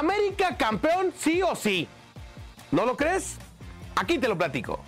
América campeón sí o sí. ¿No lo crees? Aquí te lo platico.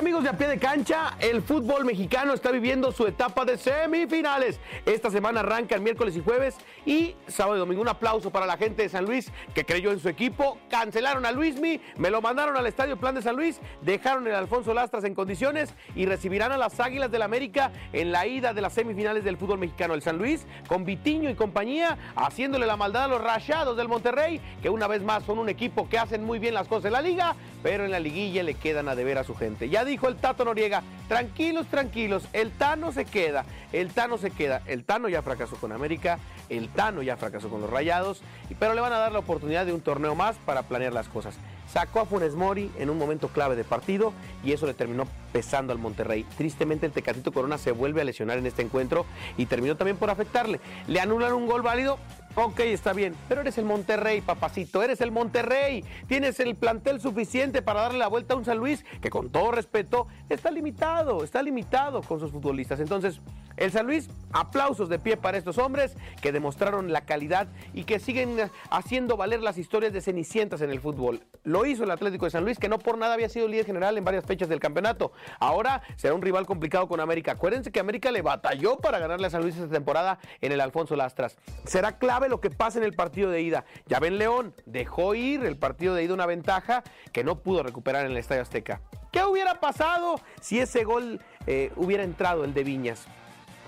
Amigos de a pie de cancha, el fútbol mexicano está viviendo su etapa de semifinales. Esta semana arranca el miércoles y jueves y sábado y domingo. Un aplauso para la gente de San Luis que creyó en su equipo. Cancelaron a Luismi, me lo mandaron al Estadio Plan de San Luis, dejaron el Alfonso Lastras en condiciones y recibirán a las Águilas del América en la ida de las semifinales del fútbol mexicano. El San Luis con Vitiño y compañía haciéndole la maldad a los rayados del Monterrey, que una vez más son un equipo que hacen muy bien las cosas en la liga, pero en la liguilla le quedan a deber a su gente. Ya dijo el Tato Noriega, tranquilos, tranquilos, el Tano se queda, el Tano se queda, el Tano ya fracasó con América, el Tano ya fracasó con los Rayados, pero le van a dar la oportunidad de un torneo más para planear las cosas. Sacó a Funes Mori en un momento clave de partido y eso le terminó pesando al Monterrey. Tristemente el Tecatito Corona se vuelve a lesionar en este encuentro y terminó también por afectarle. Le anulan un gol válido, Ok, está bien, pero eres el Monterrey, papacito, eres el Monterrey. Tienes el plantel suficiente para darle la vuelta a un San Luis que con todo respeto está limitado, está limitado con sus futbolistas. Entonces, el San Luis, aplausos de pie para estos hombres que demostraron la calidad y que siguen haciendo valer las historias de cenicientas en el fútbol. Lo hizo el Atlético de San Luis, que no por nada había sido líder general en varias fechas del campeonato. Ahora será un rival complicado con América. Acuérdense que América le batalló para ganarle a San Luis esta temporada en el Alfonso Lastras. Será clave lo que pasa en el partido de ida. Ya ven León, dejó ir el partido de ida una ventaja que no pudo recuperar en el Estadio Azteca. ¿Qué hubiera pasado si ese gol eh, hubiera entrado el de Viñas?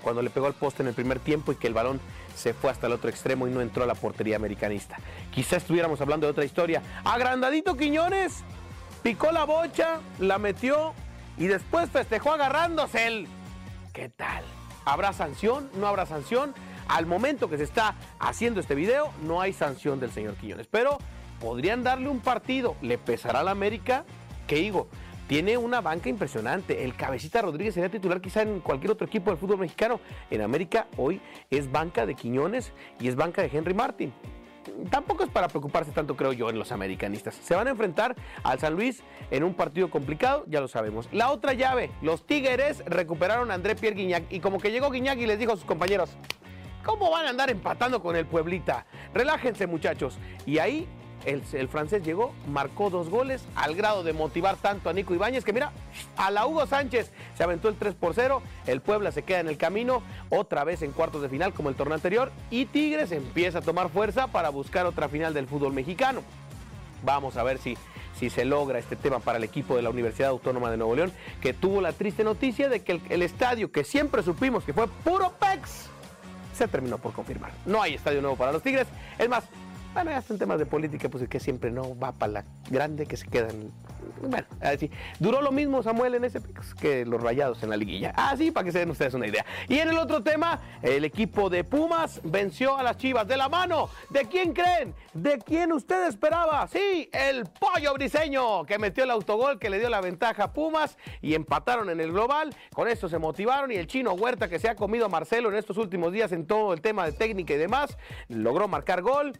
Cuando le pegó al poste en el primer tiempo y que el balón se fue hasta el otro extremo y no entró a la portería americanista. Quizá estuviéramos hablando de otra historia. Agrandadito Quiñones picó la bocha, la metió y después festejó agarrándose él. ¿Qué tal? ¿Habrá sanción? ¿No habrá sanción? Al momento que se está haciendo este video, no hay sanción del señor Quillones. Pero podrían darle un partido. ¿Le pesará a la América? ¿Qué digo? Tiene una banca impresionante. El Cabecita Rodríguez sería titular quizá en cualquier otro equipo del fútbol mexicano. En América hoy es banca de Quiñones y es banca de Henry Martin. Tampoco es para preocuparse tanto, creo yo, en los americanistas. Se van a enfrentar al San Luis en un partido complicado, ya lo sabemos. La otra llave, los Tigres recuperaron a André Pierre Guignac y como que llegó Guignac y les dijo a sus compañeros, ¿Cómo van a andar empatando con el Pueblita? Relájense muchachos. Y ahí el, francés llegó, marcó dos goles al grado de motivar tanto a Nico Ibáñez que mira, a la Hugo Sánchez se aventó el 3 por 0, el Puebla se queda en el camino, otra vez en cuartos de final como el torneo anterior y Tigres empieza a tomar fuerza para buscar otra final del fútbol mexicano. Vamos a ver si, si se logra este tema para el equipo de la Universidad Autónoma de Nuevo León, que tuvo la triste noticia de que el estadio que siempre supimos que fue puro PEX, se terminó por confirmar. No hay estadio nuevo para los Tigres. Es más, bueno, ya son temas de política, pues que siempre no va para la grande, que se quedan. Bueno, así. Duró lo mismo Samuel en ese pues, que los rayados en la liguilla. Así, para que se den ustedes una idea. Y en el otro tema, el equipo de Pumas venció a las Chivas de la mano. ¿De quién creen? ¿De quién usted esperaba? Sí, el pollo briseño, que metió el autogol, que le dio la ventaja a Pumas y empataron en el global. Con esto se motivaron y el chino Huerta, que se ha comido a Marcelo en estos últimos días en todo el tema de técnica y demás, logró marcar gol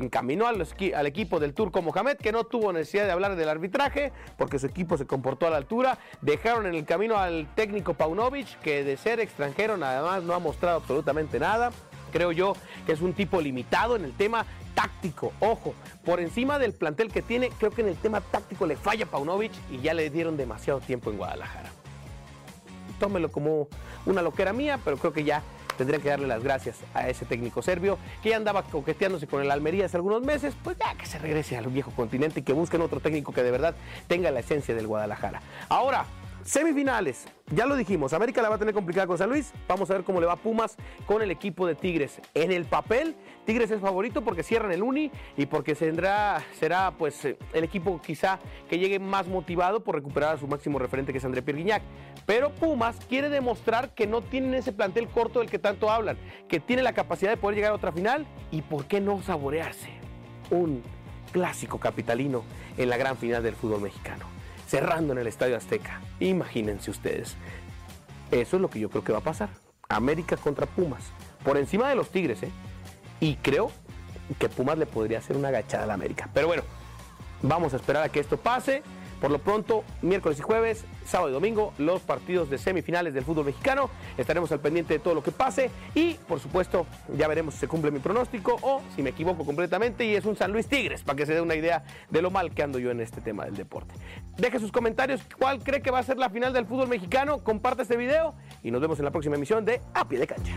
encaminó al, equipo del turco Mohamed, que no tuvo necesidad de hablar del arbitraje, porque su equipo se comportó a la altura. Dejaron en el camino al técnico Paunovic, que de ser extranjero nada más no ha mostrado absolutamente nada. Creo yo que es un tipo limitado en el tema táctico. Ojo, por encima del plantel que tiene, creo que en el tema táctico le falla Paunovic y ya le dieron demasiado tiempo en Guadalajara. Tómelo como una loquera mía, pero creo que ya tendrían que darle las gracias a ese técnico serbio que ya andaba coqueteándose con el Almería hace algunos meses, pues ya que se regrese al viejo continente y que busquen otro técnico que de verdad tenga la esencia del Guadalajara. Ahora, Semifinales, ya lo dijimos, América la va a tener complicada con San Luis. Vamos a ver cómo le va Pumas con el equipo de Tigres. En el papel, Tigres es favorito porque cierran el Uni y porque será, será pues eh, el equipo quizá que llegue más motivado por recuperar a su máximo referente que es André Pierguiñac. Pero Pumas quiere demostrar que no tienen ese plantel corto del que tanto hablan, que tiene la capacidad de poder llegar a otra final y por qué no saborearse un clásico capitalino en la gran final del fútbol mexicano cerrando en el Estadio Azteca. Imagínense ustedes. Eso es lo que yo creo que va a pasar. América contra Pumas. Por encima de los Tigres, ¿eh? Y creo que Pumas le podría hacer una agachada a la América. Pero bueno, vamos a esperar a que esto pase. Por lo pronto, miércoles y jueves, sábado y domingo, los partidos de semifinales del fútbol mexicano. Estaremos al pendiente de todo lo que pase y, por supuesto, ya veremos si se cumple mi pronóstico o si me equivoco completamente y es un San Luis Tigres, para que se dé una idea de lo mal que ando yo en este tema del deporte. Deje sus comentarios, cuál cree que va a ser la final del fútbol mexicano, comparte este video y nos vemos en la próxima emisión de A Pie de Cancha.